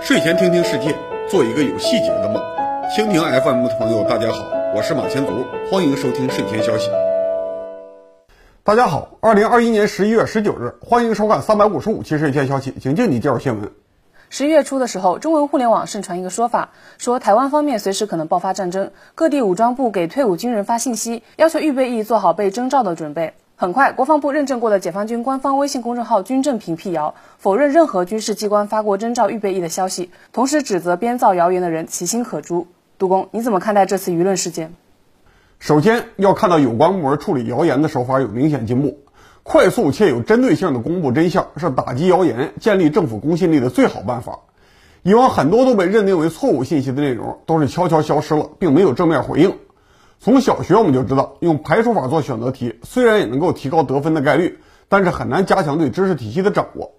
睡前听听世界，做一个有细节的梦。蜻蜓 FM 的朋友，大家好，我是马前卒，欢迎收听睡前消息。大家好，二零二一年十一月十九日，欢迎收看三百五十五期睡前消息，请静你介绍新闻。十一月初的时候，中文互联网盛传一个说法，说台湾方面随时可能爆发战争，各地武装部给退伍军人发信息，要求预备役做好被征召的准备。很快，国防部认证过的解放军官方微信公众号“军政平”辟谣，否认任何军事机关发过征召预备役的消息，同时指责编造谣言的人其心可诛。杜工，你怎么看待这次舆论事件？首先要看到有关部门处理谣言的手法有明显进步，快速且有针对性的公布真相是打击谣言、建立政府公信力的最好办法。以往很多都被认定为错误信息的内容，都是悄悄消失了，并没有正面回应。从小学我们就知道，用排除法做选择题，虽然也能够提高得分的概率，但是很难加强对知识体系的掌握。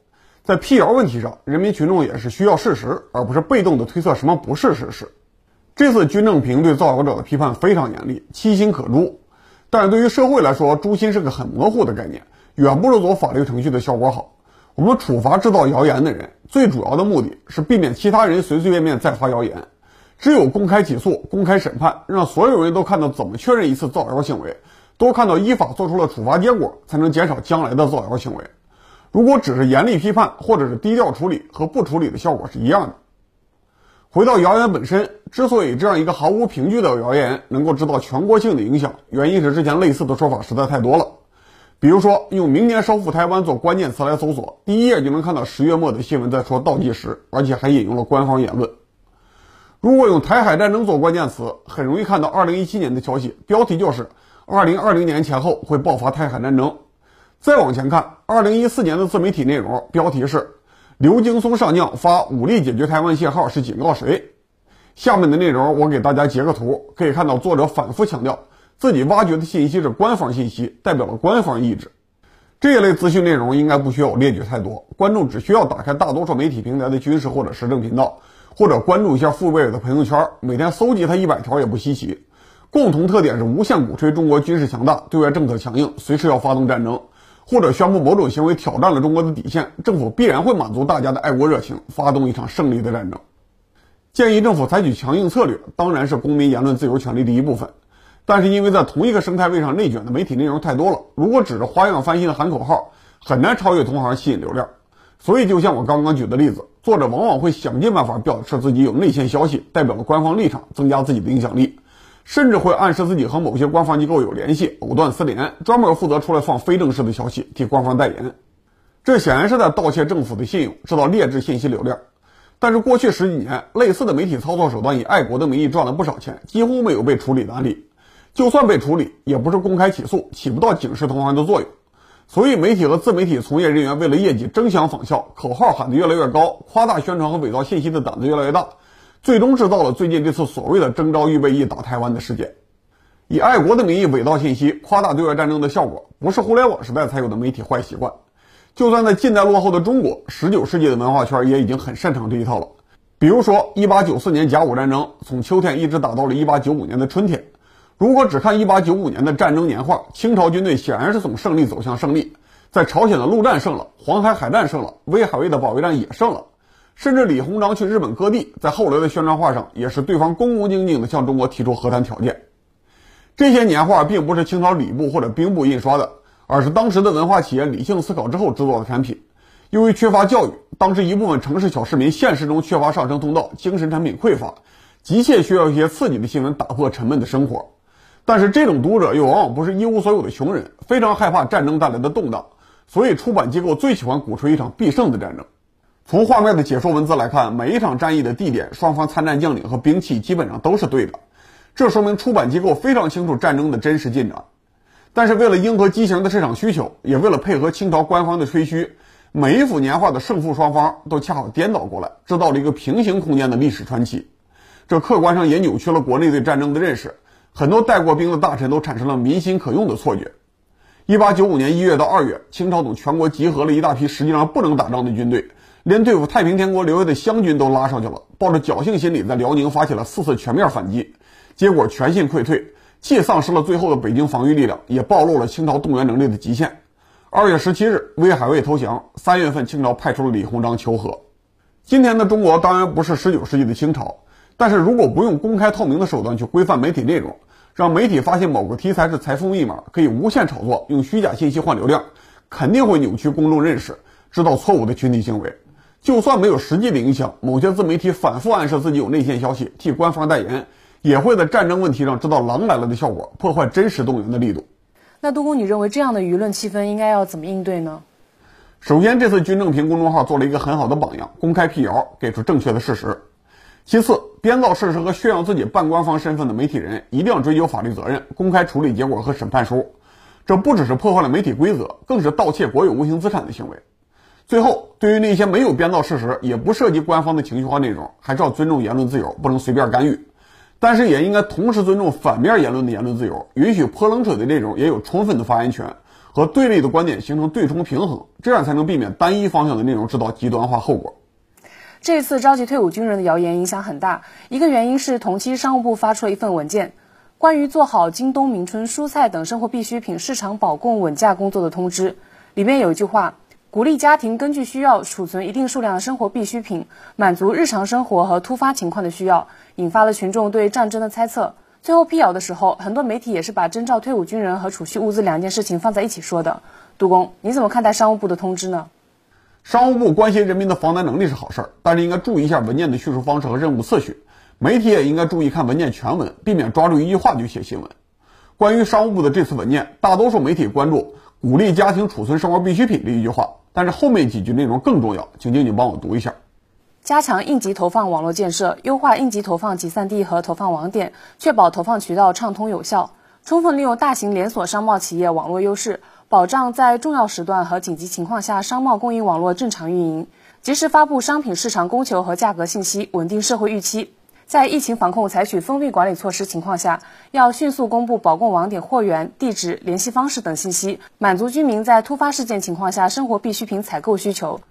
在辟谣问题上，人民群众也是需要事实，而不是被动的推测什么不是事实。这次军政平对造谣者的批判非常严厉，其心可诛。但是对于社会来说，诛心是个很模糊的概念，远不如走法律程序的效果好。我们处罚制造谣言的人，最主要的目的是避免其他人随随便便再发谣言。只有公开起诉、公开审判，让所有人都看到怎么确认一次造谣行为，都看到依法做出了处罚结果，才能减少将来的造谣行为。如果只是严厉批判，或者是低调处理，和不处理的效果是一样的。回到谣言本身，之所以这样一个毫无凭据的谣言能够制造全国性的影响，原因是之前类似的说法实在太多了。比如说，用“明年收复台湾”做关键词来搜索，第一页就能看到十月末的新闻在说倒计时，而且还引用了官方言论。如果用台海战争做关键词，很容易看到二零一七年的消息，标题就是“二零二零年前后会爆发台海战争”。再往前看，二零一四年的自媒体内容，标题是“刘京松上将发武力解决台湾信号是警告谁”。下面的内容我给大家截个图，可以看到作者反复强调自己挖掘的信息是官方信息，代表了官方意志。这一类资讯内容应该不需要我列举太多，观众只需要打开大多数媒体平台的军事或者时政频道。或者关注一下富贝尔的朋友圈，每天搜集他一百条也不稀奇。共同特点是无限鼓吹中国军事强大，对外政策强硬，随时要发动战争，或者宣布某种行为挑战了中国的底线，政府必然会满足大家的爱国热情，发动一场胜利的战争。建议政府采取强硬策略，当然是公民言论自由权利的一部分。但是因为在同一个生态位上内卷的媒体内容太多了，如果只是花样翻新的喊口号，很难超越同行吸引流量。所以，就像我刚刚举的例子，作者往往会想尽办法表示自己有内线消息，代表了官方立场，增加自己的影响力，甚至会暗示自己和某些官方机构有联系，藕断丝连，专门负责出来放非正式的消息，替官方代言。这显然是在盗窃政府的信用，制造劣质信息流量。但是过去十几年，类似的媒体操作手段以爱国的名义赚了不少钱，几乎没有被处理的案例。就算被处理，也不是公开起诉，起不到警示同行的作用。所以，媒体和自媒体从业人员为了业绩争相仿效，口号喊得越来越高，夸大宣传和伪造信息的胆子越来越大，最终制造了最近这次所谓的征召预备役打台湾的事件。以爱国的名义伪造信息，夸大对外战争的效果，不是互联网时代才有的媒体坏习惯。就算在近代落后的中国，十九世纪的文化圈也已经很擅长这一套了。比如说，一八九四年甲午战争从秋天一直打到了一八九五年的春天。如果只看1895年的战争年画，清朝军队显然是从胜利走向胜利，在朝鲜的陆战胜了，黄海海战胜了，威海卫的保卫战也胜了，甚至李鸿章去日本割地，在后来的宣传画上也是对方恭恭敬敬地向中国提出和谈条件。这些年画并不是清朝礼部或者兵部印刷的，而是当时的文化企业理性思考之后制作的产品。由于缺乏教育，当时一部分城市小市民现实中缺乏上升通道，精神产品匮乏，急切需要一些刺激的新闻打破沉闷的生活。但是这种读者又往往不是一无所有的穷人，非常害怕战争带来的动荡，所以出版机构最喜欢鼓吹一场必胜的战争。从画面的解说文字来看，每一场战役的地点、双方参战将领和兵器基本上都是对的，这说明出版机构非常清楚战争的真实进展。但是为了迎合畸形的市场需求，也为了配合清朝官方的吹嘘，每一幅年画的胜负双方都恰好颠倒过来，制造了一个平行空间的历史传奇。这客观上也扭曲了国内对战争的认识。很多带过兵的大臣都产生了民心可用的错觉。一八九五年一月到二月，清朝从全国集合了一大批实际上不能打仗的军队，连对付太平天国留下的湘军都拉上去了。抱着侥幸心理，在辽宁发起了四次全面反击，结果全线溃退，既丧失了最后的北京防御力量，也暴露了清朝动员能力的极限。二月十七日，威海卫投降。三月份，清朝派出了李鸿章求和。今天的中国当然不是十九世纪的清朝，但是如果不用公开透明的手段去规范媒体内容，让媒体发现某个题材是财富密码，可以无限炒作，用虚假信息换流量，肯定会扭曲公众认识，制造错误的群体行为。就算没有实际的影响，某些自媒体反复暗示自己有内线消息，替官方代言，也会在战争问题上制造“狼来了”的效果，破坏真实动员的力度。那杜工，你认为这样的舆论气氛应该要怎么应对呢？首先，这次军政评公众号做了一个很好的榜样，公开辟谣，给出正确的事实。其次，编造事实和炫耀自己半官方身份的媒体人，一定要追究法律责任，公开处理结果和审判书。这不只是破坏了媒体规则，更是盗窃国有无形资产的行为。最后，对于那些没有编造事实，也不涉及官方的情绪化内容，还是要尊重言论自由，不能随便干预。但是，也应该同时尊重反面言论的言论自由，允许泼冷水的内容也有充分的发言权，和对立的观点形成对冲平衡，这样才能避免单一方向的内容制造极端化后果。这次召集退伍军人的谣言影响很大，一个原因是同期商务部发出了一份文件，关于做好今冬明春蔬菜等生活必需品市场保供稳价工作的通知，里面有一句话，鼓励家庭根据需要储存一定数量的生活必需品，满足日常生活和突发情况的需要，引发了群众对战争的猜测。最后辟谣的时候，很多媒体也是把征召退伍军人和储蓄物资两件事情放在一起说的。杜工，你怎么看待商务部的通知呢？商务部关心人民的防灾能力是好事儿，但是应该注意一下文件的叙述方式和任务次序。媒体也应该注意看文件全文，避免抓住一句话就写新闻。关于商务部的这次文件，大多数媒体关注鼓励家庭储存生活必需品这一句话，但是后面几句内容更重要，请静静帮我读一下：加强应急投放网络建设，优化应急投放集散地和投放网点，确保投放渠道畅通有效，充分利用大型连锁商贸企业网络优势。保障在重要时段和紧急情况下商贸供应网络正常运营，及时发布商品市场供求和价格信息，稳定社会预期。在疫情防控采取封闭管理措施情况下，要迅速公布保供网点货源、地址、联系方式等信息，满足居民在突发事件情况下生活必需品采购需求。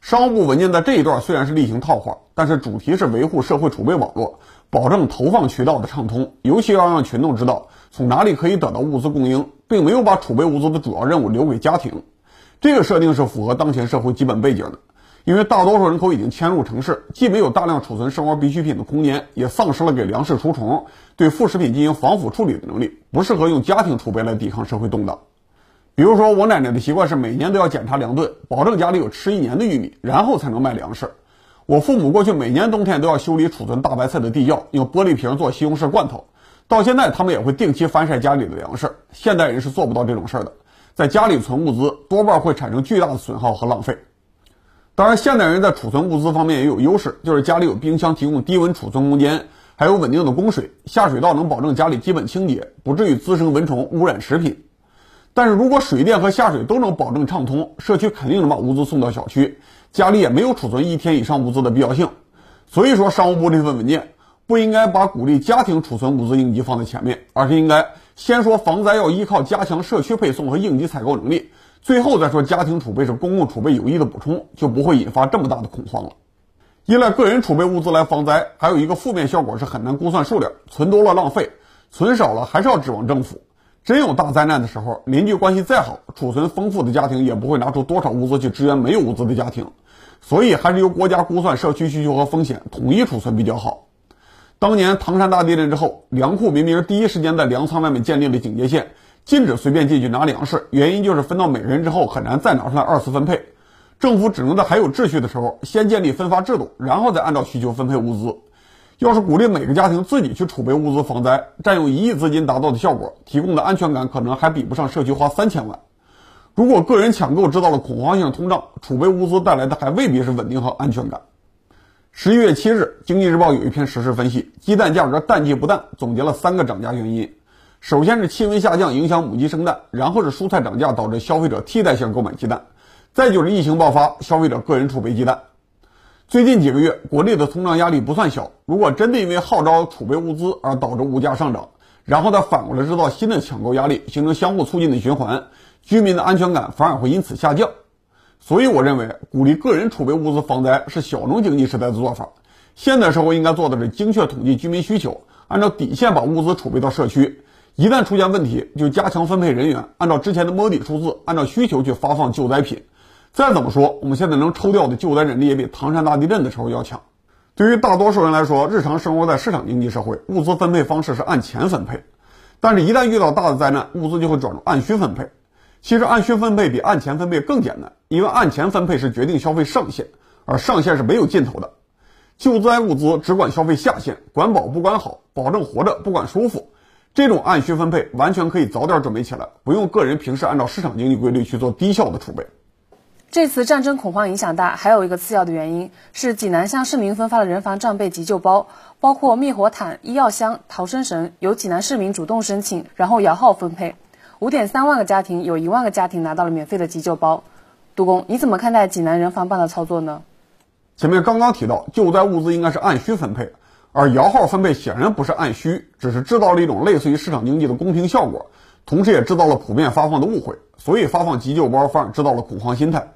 商务部文件在这一段虽然是例行套话，但是主题是维护社会储备网络，保证投放渠道的畅通，尤其要让群众知道从哪里可以得到物资供应。并没有把储备物资的主要任务留给家庭，这个设定是符合当前社会基本背景的。因为大多数人口已经迁入城市，既没有大量储存生活必需品的空间，也丧失了给粮食除虫、对副食品进行防腐处理的能力，不适合用家庭储备来抵抗社会动荡。比如说，我奶奶的习惯是每年都要检查粮吨，保证家里有吃一年的玉米，然后才能卖粮食。我父母过去每年冬天都要修理储存大白菜的地窖，用玻璃瓶做西红柿罐头。到现在，他们也会定期翻晒家里的粮食。现代人是做不到这种事儿的，在家里存物资，多半会产生巨大的损耗和浪费。当然，现代人在储存物资方面也有优势，就是家里有冰箱提供低温储存空间，还有稳定的供水，下水道能保证家里基本清洁，不至于滋生蚊虫污染食品。但是如果水电和下水都能保证畅通，社区肯定能把物资送到小区，家里也没有储存一天以上物资的必要性。所以说，商务部这份文件。不应该把鼓励家庭储存物资应急放在前面，而是应该先说防灾要依靠加强社区配送和应急采购能力，最后再说家庭储备是公共储备有益的补充，就不会引发这么大的恐慌了。依赖个人储备物资来防灾，还有一个负面效果是很难估算数量，存多了浪费，存少了还是要指望政府。真有大灾难的时候，邻居关系再好，储存丰富的家庭也不会拿出多少物资去支援没有物资的家庭，所以还是由国家估算社区需求和风险，统一储存比较好。当年唐山大地震之后，粮库明明第一时间在粮仓外面建立了警戒线，禁止随便进去拿粮食。原因就是分到每人之后很难再拿出来二次分配，政府只能在还有秩序的时候先建立分发制度，然后再按照需求分配物资。要是鼓励每个家庭自己去储备物资防灾，占用一亿资金达到的效果，提供的安全感可能还比不上社区花三千万。如果个人抢购制造了恐慌性通胀，储备物资带来的还未必是稳定和安全感。十一月七日，《经济日报》有一篇实时分析，鸡蛋价格淡季不淡，总结了三个涨价原因。首先是气温下降影响母鸡生蛋，然后是蔬菜涨价导致消费者替代性购买鸡蛋，再就是疫情爆发，消费者个人储备鸡蛋。最近几个月，国内的通胀压力不算小。如果真的因为号召储备物资而导致物价上涨，然后再反过来制造新的抢购压力，形成相互促进的循环，居民的安全感反而会因此下降。所以，我认为鼓励个人储备物资防灾是小农经济时代的做法。现代社会应该做的是精确统计居民需求，按照底线把物资储备到社区，一旦出现问题，就加强分配人员，按照之前的摸底数字，按照需求去发放救灾品。再怎么说，我们现在能抽调的救灾人力也比唐山大地震的时候要强。对于大多数人来说，日常生活在市场经济社会，物资分配方式是按钱分配。但是，一旦遇到大的灾难，物资就会转入按需分配。其实，按需分配比按钱分配更简单，因为按钱分配是决定消费上限，而上限是没有尽头的。救灾物资只管消费下限，管饱不管好，保证活着不管舒服。这种按需分配完全可以早点准备起来，不用个人平时按照市场经济规律去做低效的储备。这次战争恐慌影响大，还有一个次要的原因是济南向市民分发的人防战备急救包，包括灭火毯、医药箱、逃生绳，由济南市民主动申请，然后摇号分配。五点三万个家庭，有一万个家庭拿到了免费的急救包。杜工，你怎么看待济南人防办的操作呢？前面刚刚提到，救灾物资应该是按需分配。而摇号分配显然不是按需，只是制造了一种类似于市场经济的公平效果，同时也制造了普遍发放的误会，所以发放急救包反而制造了恐慌心态。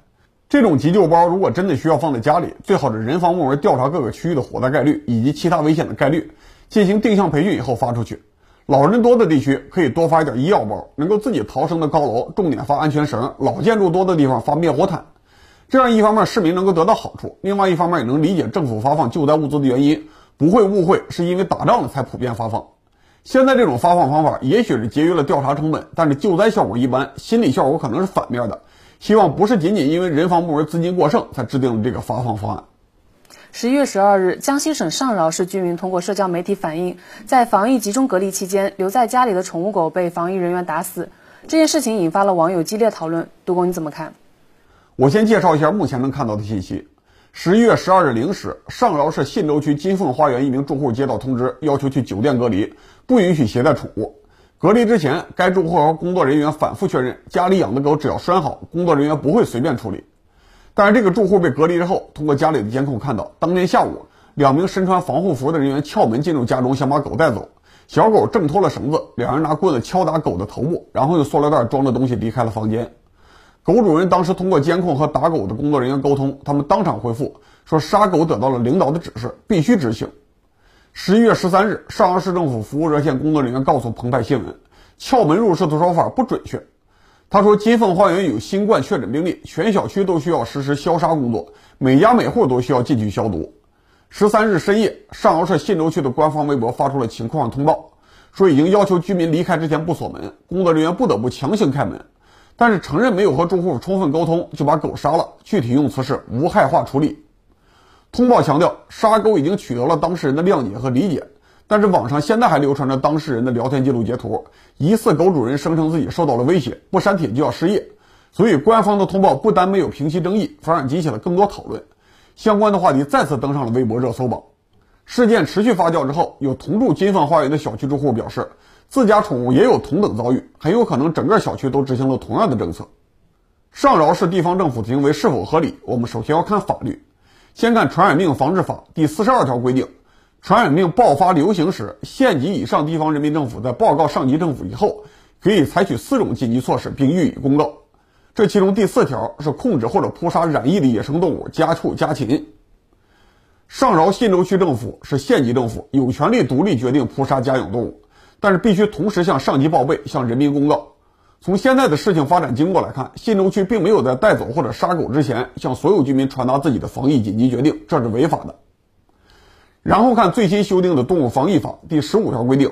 这种急救包如果真的需要放在家里，最好是人防部门调查各个区域的火灾概率以及其他危险的概率，进行定向培训以后发出去。老人多的地区可以多发一点医药包，能够自己逃生的高楼重点发安全绳，老建筑多的地方发灭火毯。这样一方面市民能够得到好处，另外一方面也能理解政府发放救灾物资的原因。不会误会，是因为打仗了才普遍发放。现在这种发放方法也许是节约了调查成本，但是救灾效果一般，心理效果可能是反面的。希望不是仅仅因为人防部门资金过剩才制定了这个发放方案。十一月十二日，江西省上饶市居民通过社交媒体反映，在防疫集中隔离期间，留在家里的宠物狗被防疫人员打死。这件事情引发了网友激烈讨论。杜工，你怎么看？我先介绍一下目前能看到的信息。十一月十二日零时，上饶市信州区金凤花园一名住户接到通知，要求去酒店隔离，不允许携带宠物。隔离之前，该住户和工作人员反复确认，家里养的狗只要拴好，工作人员不会随便处理。但是这个住户被隔离之后，通过家里的监控看到，当天下午，两名身穿防护服的人员撬门进入家中，想把狗带走。小狗挣脱了绳子，两人拿棍子敲打狗的头部，然后用塑料袋装着东西离开了房间。狗主人当时通过监控和打狗的工作人员沟通，他们当场回复说，杀狗得到了领导的指示，必须执行。十一月十三日，邵阳市政府服务热线工作人员告诉澎湃新闻，撬门入室的说法不准确。他说，金凤花园有新冠确诊病例，全小区都需要实施消杀工作，每家每户都需要进去消毒。十三日深夜，上饶市信州区的官方微博发出了情况通报，说已经要求居民离开之前不锁门，工作人员不得不强行开门。但是承认没有和住户充分沟通就把狗杀了，具体用词是无害化处理。通报强调，杀狗已经取得了当事人的谅解和理解，但是网上现在还流传着当事人的聊天记录截图，疑似狗主人声称自己受到了威胁，不删帖就要失业。所以官方的通报不单没有平息争议，反而激起了更多讨论，相关的话题再次登上了微博热搜榜。事件持续发酵之后，有同住金凤花园的小区住户表示。自家宠物也有同等遭遇，很有可能整个小区都执行了同样的政策。上饶市地方政府的行为是否合理？我们首先要看法律。先看《传染病防治法》第四十二条规定，传染病爆发流行时，县级以上地方人民政府在报告上级政府以后，可以采取四种紧急措施并予以公告。这其中第四条是控制或者扑杀染疫的野生动物、家畜、家禽。上饶信州区政府是县级政府，有权利独立决定扑杀家养动物。但是必须同时向上级报备，向人民公告。从现在的事情发展经过来看，信州区并没有在带走或者杀狗之前向所有居民传达自己的防疫紧急决定，这是违法的。然后看最新修订的《动物防疫法》第十五条规定，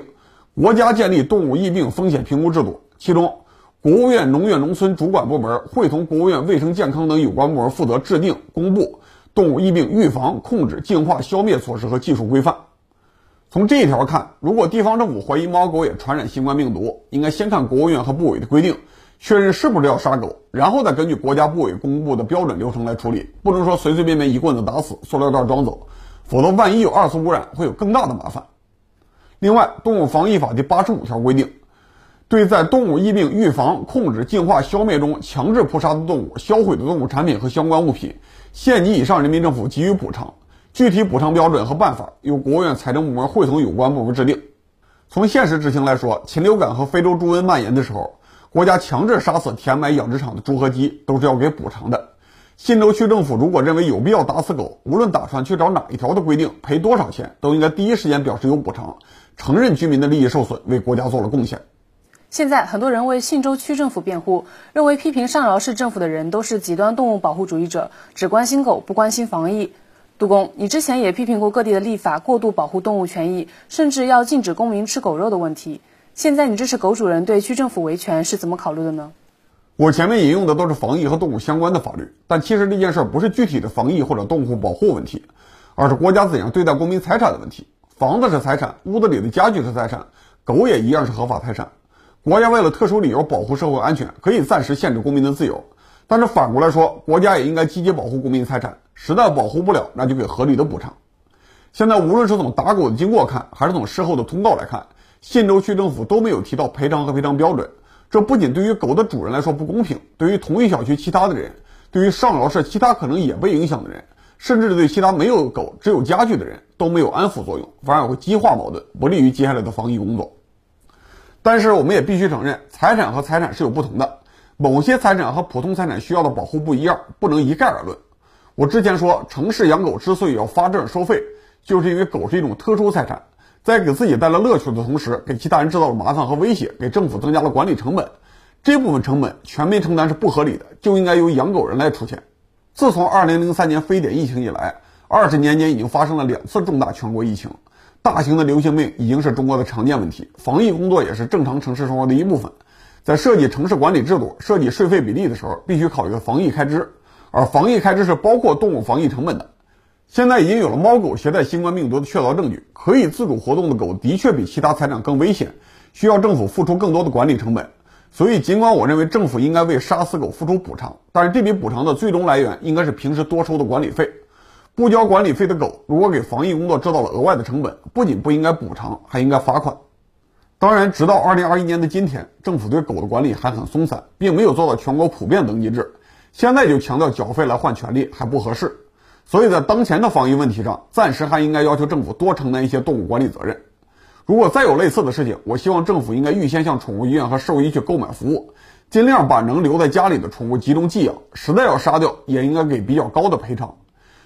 国家建立动物疫病风险评估制度，其中国务院农业农村主管部门会同国务院卫生健康等有关部门负责制定、公布动物疫病预防、控制、净化、消灭措施和技术规范。从这一条看，如果地方政府怀疑猫狗也传染新冠病毒，应该先看国务院和部委的规定，确认是不是要杀狗，然后再根据国家部委公布的标准流程来处理，不能说随随便便一棍子打死，塑料袋装走，否则万一有二次污染，会有更大的麻烦。另外，《动物防疫法》第八十五条规定，对在动物疫病预防、控制、净化、消灭中强制扑杀的动物、销毁的动物产品和相关物品，县级以上人民政府给予补偿。具体补偿标准和办法由国务院财政部门会同有关部门制定。从现实执行来说，禽流感和非洲猪瘟蔓延的时候，国家强制杀死填埋养殖场的猪和鸡，都是要给补偿的。信州区政府如果认为有必要打死狗，无论打算去找哪一条的规定，赔多少钱，都应该第一时间表示有补偿，承认居民的利益受损，为国家做了贡献。现在很多人为信州区政府辩护，认为批评上饶市政府的人都是极端动物保护主义者，只关心狗不关心防疫。杜工，你之前也批评过各地的立法过度保护动物权益，甚至要禁止公民吃狗肉的问题。现在你支持狗主人对区政府维权是怎么考虑的呢？我前面引用的都是防疫和动物相关的法律，但其实这件事不是具体的防疫或者动物保护问题，而是国家怎样对待公民财产的问题。房子是财产，屋子里的家具是财产，狗也一样是合法财产。国家为了特殊理由保护社会安全，可以暂时限制公民的自由，但是反过来说，国家也应该积极保护公民财产。实在保护不了，那就给合理的补偿。现在无论是从打狗的经过看，还是从事后的通告来看，信州区政府都没有提到赔偿和赔偿标准。这不仅对于狗的主人来说不公平，对于同一小区其他的人，对于上饶市其他可能也被影响的人，甚至对其他没有狗只有家具的人都没有安抚作用，反而会激化矛盾，不利于接下来的防疫工作。但是我们也必须承认，财产和财产是有不同的，某些财产和普通财产需要的保护不一样，不能一概而论。我之前说，城市养狗之所以要发证收费，就是因为狗是一种特殊财产。在给自己带来乐趣的同时，给其他人制造了麻烦和威胁，给政府增加了管理成本。这部分成本全民承担是不合理的，就应该由养狗人来出钱。自从2003年非典疫情以来，二十年间已经发生了两次重大全国疫情，大型的流行病已经是中国的常见问题，防疫工作也是正常城市生活的一部分。在设计城市管理制度、设计税费比例的时候，必须考虑防疫开支，而防疫开支是包括动物防疫成本的。现在已经有了猫狗携带新冠病毒的确凿证据，可以自主活动的狗的确比其他财产更危险，需要政府付出更多的管理成本。所以，尽管我认为政府应该为杀死狗付出补偿，但是这笔补偿的最终来源应该是平时多收的管理费。不交管理费的狗，如果给防疫工作制造了额外的成本，不仅不应该补偿，还应该罚款。当然，直到二零二一年的今天，政府对狗的管理还很松散，并没有做到全国普遍登记制。现在就强调缴费来换权利还不合适。所以在当前的防疫问题上，暂时还应该要求政府多承担一些动物管理责任。如果再有类似的事情，我希望政府应该预先向宠物医院和兽医去购买服务，尽量把能留在家里的宠物集中寄养。实在要杀掉，也应该给比较高的赔偿。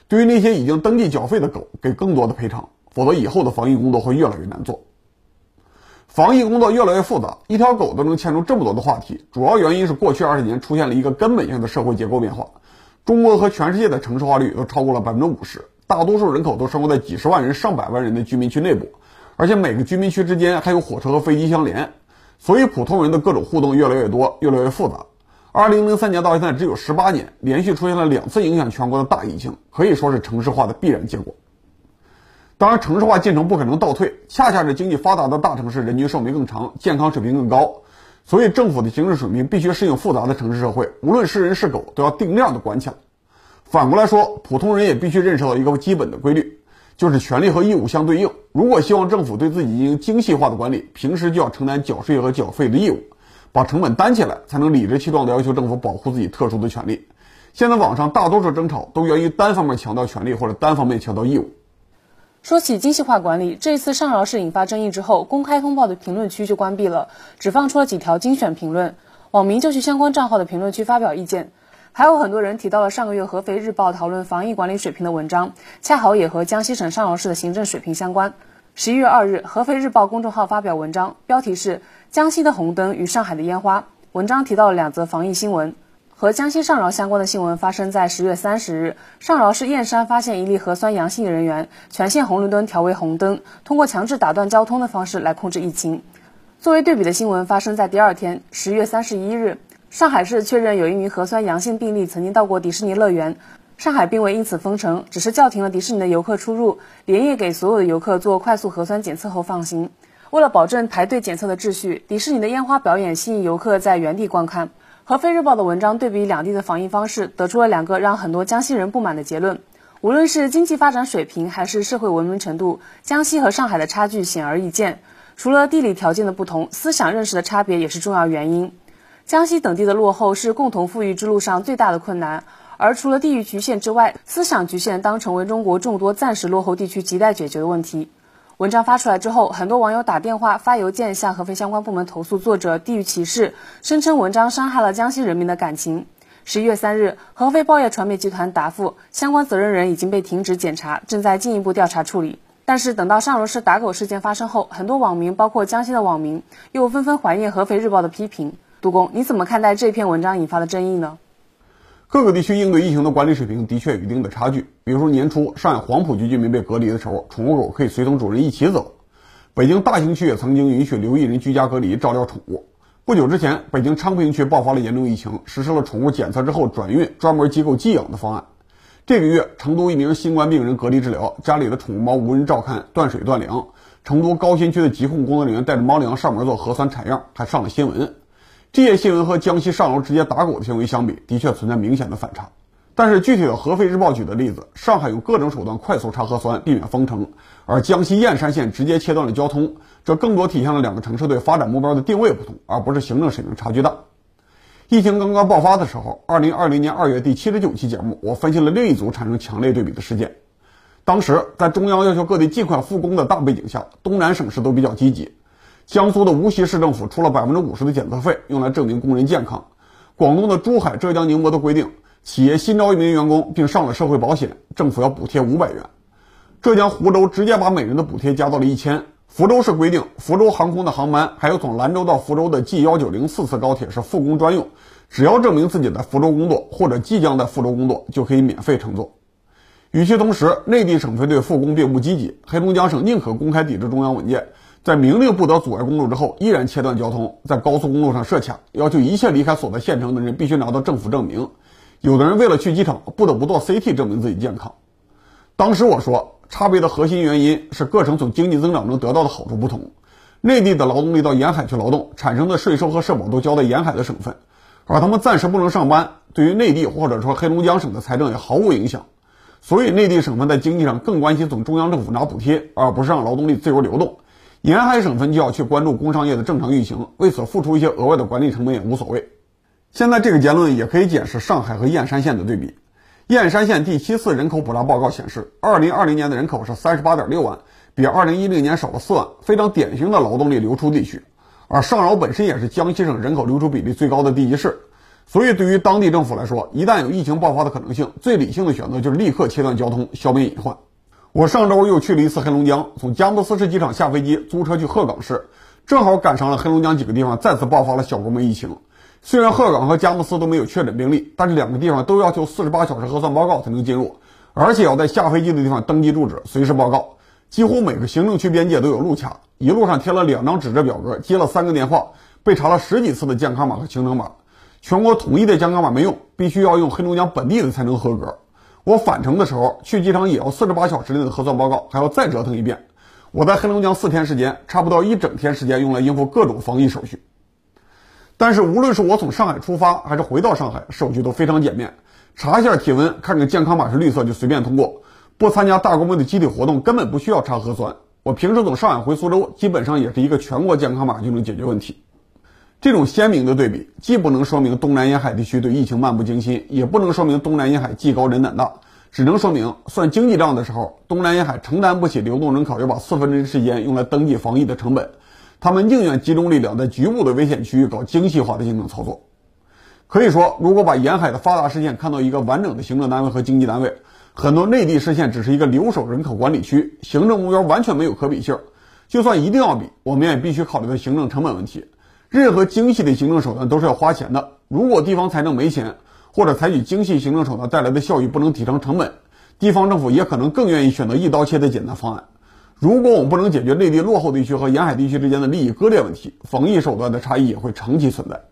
对于那些已经登记缴费的狗，给更多的赔偿，否则以后的防疫工作会越来越难做。防疫工作越来越复杂，一条狗都能牵出这么多的话题，主要原因是过去二十年出现了一个根本性的社会结构变化。中国和全世界的城市化率都超过了百分之五十，大多数人口都生活在几十万人、上百万人的居民区内部，而且每个居民区之间还有火车和飞机相连，所以普通人的各种互动越来越多、越来越复杂。二零零三年到现在只有十八年，连续出现了两次影响全国的大疫情，可以说是城市化的必然结果。当然，城市化进程不可能倒退，恰恰是经济发达的大城市人均寿命更长，健康水平更高。所以，政府的行政水平必须适应复杂的城市社会，无论是人是狗，都要定量的管起来。反过来说，普通人也必须认识到一个基本的规律，就是权利和义务相对应。如果希望政府对自己进行精细化的管理，平时就要承担缴税和缴费的义务，把成本担起来，才能理直气壮地要求政府保护自己特殊的权利。现在网上大多数争吵都源于单方面强调权利或者单方面强调义务。说起精细化管理，这次上饶市引发争议之后，公开通报的评论区就关闭了，只放出了几条精选评论，网民就去相关账号的评论区发表意见。还有很多人提到了上个月合肥日报讨论防疫管理水平的文章，恰好也和江西省上饶市的行政水平相关。十一月二日，合肥日报公众号发表文章，标题是《江西的红灯与上海的烟花》，文章提到了两则防疫新闻。和江西上饶相关的新闻发生在十月三十日，上饶市燕山发现一例核酸阳性人员，全线红绿灯调为红灯，通过强制打断交通的方式来控制疫情。作为对比的新闻发生在第二天，十月三十一日，上海市确认有一名核酸阳性病例曾经到过迪士尼乐园，上海并未因此封城，只是叫停了迪士尼的游客出入，连夜给所有的游客做快速核酸检测后放行。为了保证排队检测的秩序，迪士尼的烟花表演吸引游客在原地观看。合肥日报的文章对比两地的防疫方式，得出了两个让很多江西人不满的结论。无论是经济发展水平还是社会文明程度，江西和上海的差距显而易见。除了地理条件的不同，思想认识的差别也是重要原因。江西等地的落后是共同富裕之路上最大的困难，而除了地域局限之外，思想局限当成为中国众多暂时落后地区亟待解决的问题。文章发出来之后，很多网友打电话、发邮件向合肥相关部门投诉作者地域歧视，声称文章伤害了江西人民的感情。十一月三日，合肥报业传媒集团答复，相关责任人已经被停职检查，正在进一步调查处理。但是等到上楼市打狗事件发生后，很多网民，包括江西的网民，又纷纷怀念合肥日报的批评。杜工，你怎么看待这篇文章引发的争议呢？各个地区应对疫情的管理水平的确有一定的差距。比如说年初上海黄浦区居民被隔离的时候，宠物狗可以随同主人一起走。北京大兴区也曾经允许留意人居家隔离照料宠物。不久之前，北京昌平区爆发了严重疫情，实施了宠物检测之后转运专门机构寄养的方案。这个月，成都一名新冠病人隔离治疗，家里的宠物猫无人照看，断水断粮。成都高新区的疾控工作人员带着猫粮上门做核酸采样，还上了新闻。这些新闻和江西上楼直接打狗的行为相比，的确存在明显的反差。但是具体的合肥日报举的例子，上海用各种手段快速查核酸，避免封城，而江西燕山县直接切断了交通，这更多体现了两个城市对发展目标的定位不同，而不是行政水平差距大。疫情刚刚爆发的时候，二零二零年二月第七十九期节目，我分析了另一组产生强烈对比的事件。当时在中央要求各地尽快复工的大背景下，东南省市都比较积极。江苏的无锡市政府出了百分之五十的检测费，用来证明工人健康。广东的珠海、浙江宁波都规定，企业新招一名员工并上了社会保险，政府要补贴五百元。浙江湖州直接把每人的补贴加到了一千。福州市规定，福州航空的航班还有从兰州到福州的 G 幺九零四次高铁是复工专用，只要证明自己在福州工作或者即将在福州工作，就可以免费乘坐。与其同时，内地省份对复工并不积极，黑龙江省宁可公开抵制中央文件，在明令不得阻碍公路之后，依然切断交通，在高速公路上设卡，要求一切离开所在县城的人必须拿到政府证明。有的人为了去机场，不得不做 CT 证明自己健康。当时我说。差别的核心原因是各省从经济增长中得到的好处不同。内地的劳动力到沿海去劳动，产生的税收和社保都交在沿海的省份，而他们暂时不能上班，对于内地或者说黑龙江省的财政也毫无影响。所以内地省份在经济上更关心从中央政府拿补贴，而不是让劳动力自由流动。沿海省份就要去关注工商业的正常运行，为此付出一些额外的管理成本也无所谓。现在这个结论也可以解释上海和燕山县的对比。燕山县第七次人口普查报告显示，二零二零年的人口是三十八点六万，比二零一零年少了四万，非常典型的劳动力流出地区。而上饶本身也是江西省人口流出比例最高的地级市，所以对于当地政府来说，一旦有疫情爆发的可能性，最理性的选择就是立刻切断交通，消灭隐患。我上周又去了一次黑龙江，从佳木斯市机场下飞机，租车去鹤岗市，正好赶上了黑龙江几个地方再次爆发了小规模疫情。虽然鹤岗和佳木斯都没有确诊病例，但是两个地方都要求四十八小时核酸报告才能进入，而且要在下飞机的地方登记住址，随时报告。几乎每个行政区边界都有路卡，一路上贴了两张纸质表格，接了三个电话，被查了十几次的健康码和行程码。全国统一的健康码没用，必须要用黑龙江本地的才能合格。我返程的时候去机场也要四十八小时内的核酸报告，还要再折腾一遍。我在黑龙江四天时间，差不多一整天时间用来应付各种防疫手续。但是无论是我从上海出发，还是回到上海，手续都非常简便，查一下体温，看看健康码是绿色就随便通过。不参加大规模的集体活动，根本不需要查核酸。我平时从上海回苏州，基本上也是一个全国健康码就能解决问题。这种鲜明的对比，既不能说明东南沿海地区对疫情漫不经心，也不能说明东南沿海技高人胆大，只能说明算经济账的时候，东南沿海承担不起流动人口要把四分之一时间用来登记防疫的成本。他们宁愿集中力量在局部的危险区域搞精细化的行政操作。可以说，如果把沿海的发达市县看到一个完整的行政单位和经济单位，很多内地市县只是一个留守人口管理区，行政目标完全没有可比性。就算一定要比，我们也必须考虑到行政成本问题。任何精细的行政手段都是要花钱的。如果地方财政没钱，或者采取精细行政手段带来的效益不能提升成本，地方政府也可能更愿意选择一刀切的简单方案。如果我们不能解决内地落后地区和沿海地区之间的利益割裂问题，防疫手段的差异也会长期存在。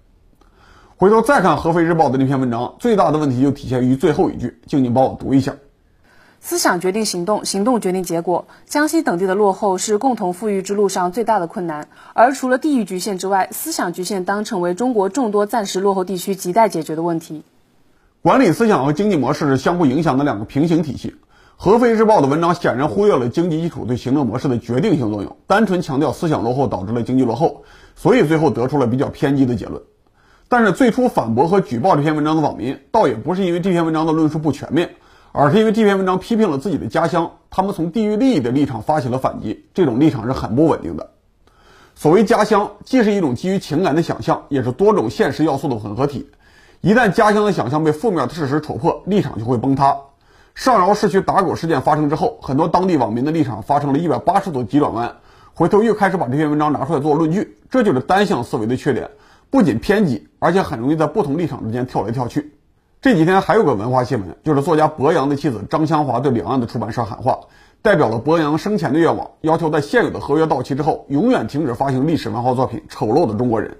回头再看合肥日报的那篇文章，最大的问题就体现于最后一句，静静帮我读一下：思想决定行动，行动决定结果。江西等地的落后是共同富裕之路上最大的困难，而除了地域局限之外，思想局限当成为中国众多暂时落后地区亟待解决的问题。管理思想和经济模式是相互影响的两个平行体系。合肥日报的文章显然忽略了经济基础对行政模式的决定性作用，单纯强调思想落后导致了经济落后，所以最后得出了比较偏激的结论。但是最初反驳和举报这篇文章的网民，倒也不是因为这篇文章的论述不全面，而是因为这篇文章批评了自己的家乡，他们从地域利益的立场发起了反击，这种立场是很不稳定的。所谓家乡，既是一种基于情感的想象，也是多种现实要素的混合体。一旦家乡的想象被负面的事实戳破，立场就会崩塌。上饶市区打狗事件发生之后，很多当地网民的立场发生了一百八十度急转弯，回头又开始把这篇文章拿出来做论据，这就是单向思维的缺点，不仅偏激，而且很容易在不同立场之间跳来跳去。这几天还有个文化新闻，就是作家博洋的妻子张香华对两岸的出版社喊话，代表了博洋生前的愿望，要求在现有的合约到期之后，永远停止发行历史文化作品《丑陋的中国人》。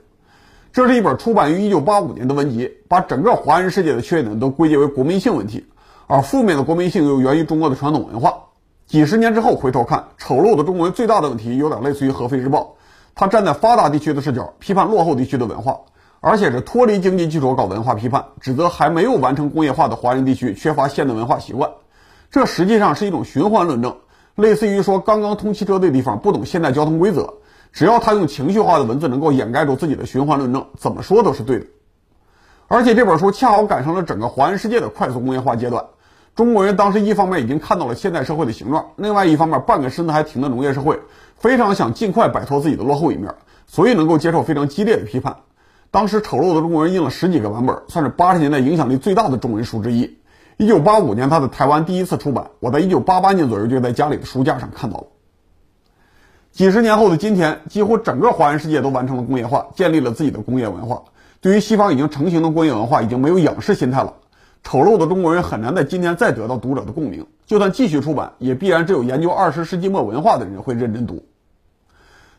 这是一本出版于1985年的文集，把整个华人世界的缺点都归结为国民性问题。而负面的国民性又源于中国的传统文化。几十年之后回头看，丑陋的中国人最大的问题有点类似于《合肥日报》，他站在发达地区的视角批判落后地区的文化，而且是脱离经济基础搞文化批判，指责还没有完成工业化的华人地区缺乏现代文化习惯。这实际上是一种循环论证，类似于说刚刚通汽车的地方不懂现代交通规则，只要他用情绪化的文字能够掩盖住自己的循环论证，怎么说都是对的。而且这本书恰好赶上了整个华人世界的快速工业化阶段。中国人当时一方面已经看到了现代社会的形状，另外一方面半个身子还停的农业社会，非常想尽快摆脱自己的落后一面，所以能够接受非常激烈的批判。当时《丑陋的中国人》印了十几个版本，算是八十年代影响力最大的中文书之一。一九八五年，他在台湾第一次出版，我在一九八八年左右就在家里的书架上看到了。几十年后的今天，几乎整个华人世界都完成了工业化，建立了自己的工业文化。对于西方已经成型的工业文化，已经没有仰视心态了。丑陋的中国人很难在今天再得到读者的共鸣，就算继续出版，也必然只有研究二十世纪末文化的人会认真读。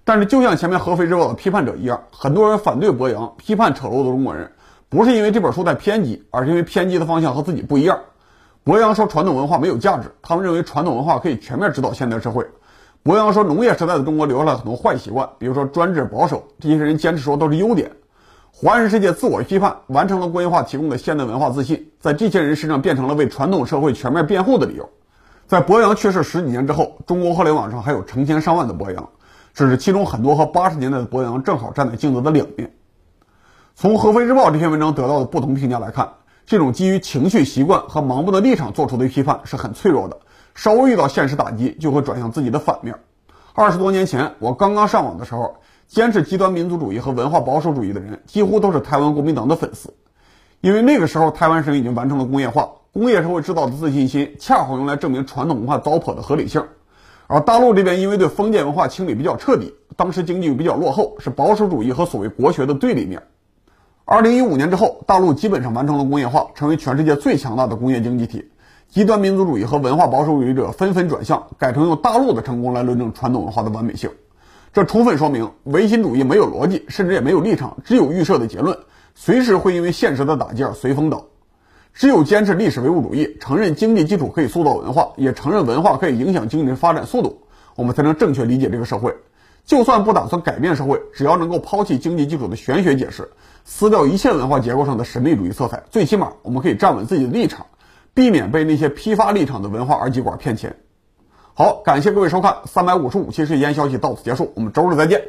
但是，就像前面合肥日报的批判者一样，很多人反对博洋批判丑陋的中国人，不是因为这本书太偏激，而是因为偏激的方向和自己不一样。博洋说传统文化没有价值，他们认为传统文化可以全面指导现代社会。博洋说农业时代的中国留下了很多坏习惯，比如说专制保守，这些人坚持说都是优点。华人世界自我批判，完成了工业化提供的现代文化自信，在这些人身上变成了为传统社会全面辩护的理由。在博洋去世十几年之后，中国互联网上还有成千上万的博洋，只是其中很多和八十年代的博洋正好站在镜子的两面。从合肥日报这篇文章得到的不同评价来看，这种基于情绪习惯和盲目的立场做出的批判是很脆弱的，稍微遇到现实打击就会转向自己的反面。二十多年前，我刚刚上网的时候。坚持极端民族主义和文化保守主义的人，几乎都是台湾国民党的粉丝，因为那个时候台湾省已经完成了工业化，工业社会制造的自信心恰好用来证明传统文化糟粕的合理性。而大陆这边因为对封建文化清理比较彻底，当时经济又比较落后，是保守主义和所谓国学的对立面。二零一五年之后，大陆基本上完成了工业化，成为全世界最强大的工业经济体，极端民族主义和文化保守主义者纷纷转向，改成用大陆的成功来论证传统文化的完美性。这充分说明唯心主义没有逻辑，甚至也没有立场，只有预设的结论，随时会因为现实的打击而随风倒。只有坚持历史唯物主义，承认经济基础可以塑造文化，也承认文化可以影响经济的发展速度，我们才能正确理解这个社会。就算不打算改变社会，只要能够抛弃经济基础的玄学解释，撕掉一切文化结构上的神秘主义色彩，最起码我们可以站稳自己的立场，避免被那些批发立场的文化二极管骗钱。好，感谢各位收看三百五十五期时间消息到此结束，我们周日再见。